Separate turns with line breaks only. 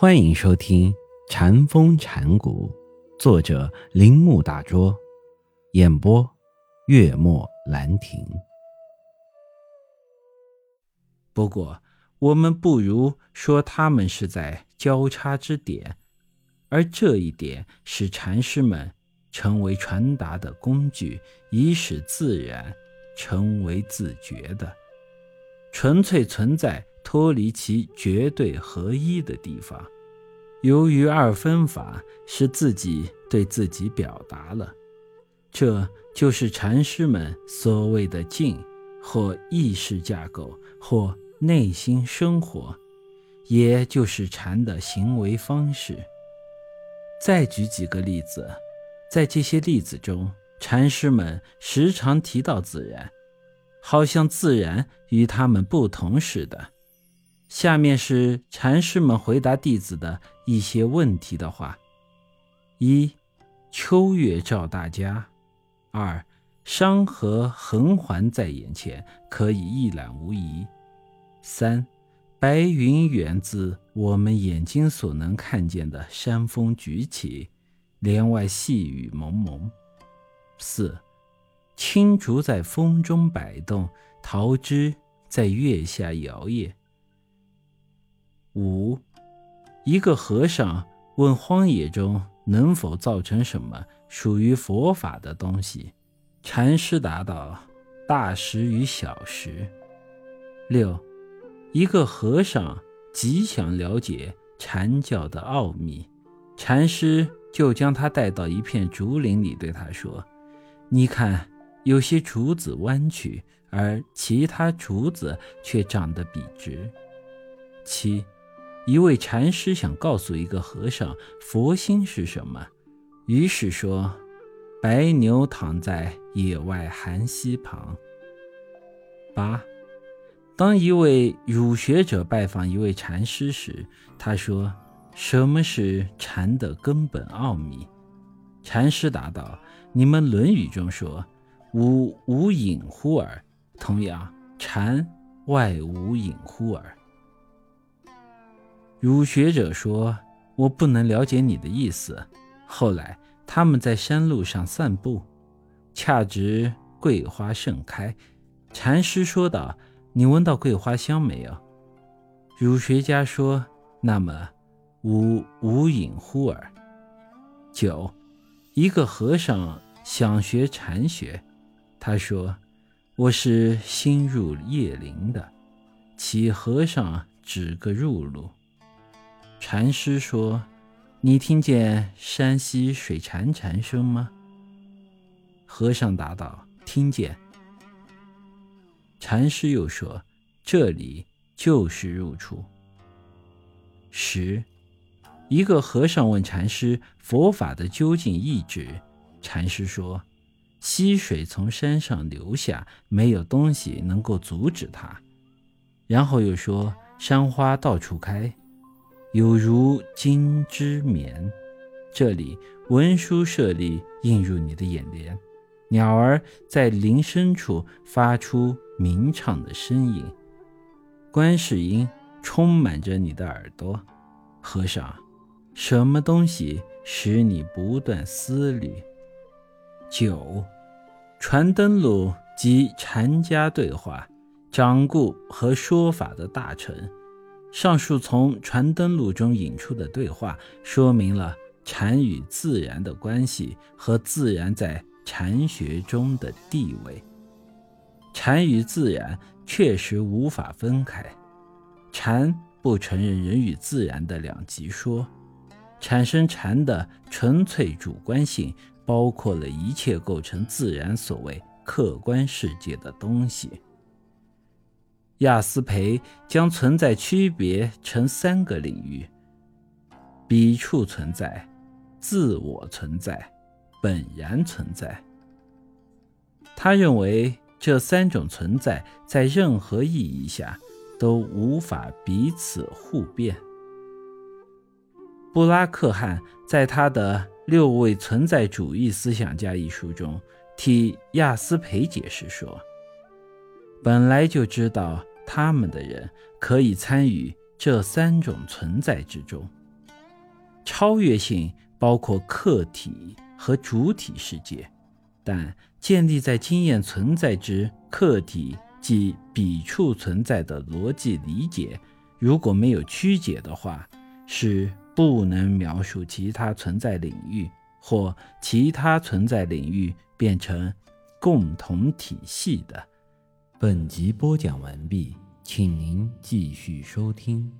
欢迎收听《禅风禅谷，作者铃木大拙，演播月末兰亭。
不过，我们不如说他们是在交叉之点，而这一点使禅师们成为传达的工具，以使自然成为自觉的，纯粹存在。脱离其绝对合一的地方，由于二分法是自己对自己表达了，这就是禅师们所谓的静，或意识架构，或内心生活，也就是禅的行为方式。再举几个例子，在这些例子中，禅师们时常提到自然，好像自然与他们不同似的。下面是禅师们回答弟子的一些问题的话：一、秋月照大家；二、山河横环在眼前，可以一览无遗；三、白云源自我们眼睛所能看见的山峰举起，帘外细雨蒙蒙；四、青竹在风中摆动，桃枝在月下摇曳。五，一个和尚问荒野中能否造成什么属于佛法的东西，禅师答道：大石与小石。六，一个和尚极想了解禅教的奥秘，禅师就将他带到一片竹林里，对他说：“你看，有些竹子弯曲，而其他竹子却长得笔直。”七。一位禅师想告诉一个和尚佛心是什么，于是说：“白牛躺在野外寒溪旁。”八，当一位儒学者拜访一位禅师时，他说：“什么是禅的根本奥秘？”禅师答道：“你们《论语》中说‘无无隐乎耳’，同样，禅外无隐乎耳。”儒学者说：“我不能了解你的意思。”后来，他们在山路上散步，恰值桂花盛开。禅师说道：“你闻到桂花香没有？”儒学家说：“那么，无无隐乎耳。”九，一个和尚想学禅学，他说：“我是新入叶林的，其和尚指个入路。”禅师说：“你听见山溪水潺潺声吗？”和尚答道：“听见。”禅师又说：“这里就是入处。”十，一个和尚问禅师：“佛法的究竟意志？”禅师说：“溪水从山上流下，没有东西能够阻止它。”然后又说：“山花到处开。”有如金枝棉，这里文书舍利映入你的眼帘，鸟儿在林深处发出鸣唱的声音，观世音充满着你的耳朵。和尚，什么东西使你不断思虑？九，传灯录及禅家对话，掌故和说法的大臣。上述从《传灯录》中引出的对话，说明了禅与自然的关系和自然在禅学中的地位。禅与自然确实无法分开，禅不承认人与自然的两极说，产生禅的纯粹主观性，包括了一切构成自然所谓客观世界的东西。亚斯培将存在区别成三个领域：彼处存在、自我存在、本然存在。他认为这三种存在在任何意义下都无法彼此互变。布拉克汉在他的《六位存在主义思想家》一书中替亚斯培解释说。本来就知道他们的人可以参与这三种存在之中。超越性包括客体和主体世界，但建立在经验存在之客体即彼处存在的逻辑理解，如果没有曲解的话，是不能描述其他存在领域或其他存在领域变成共同体系的。
本集播讲完毕，请您继续收听。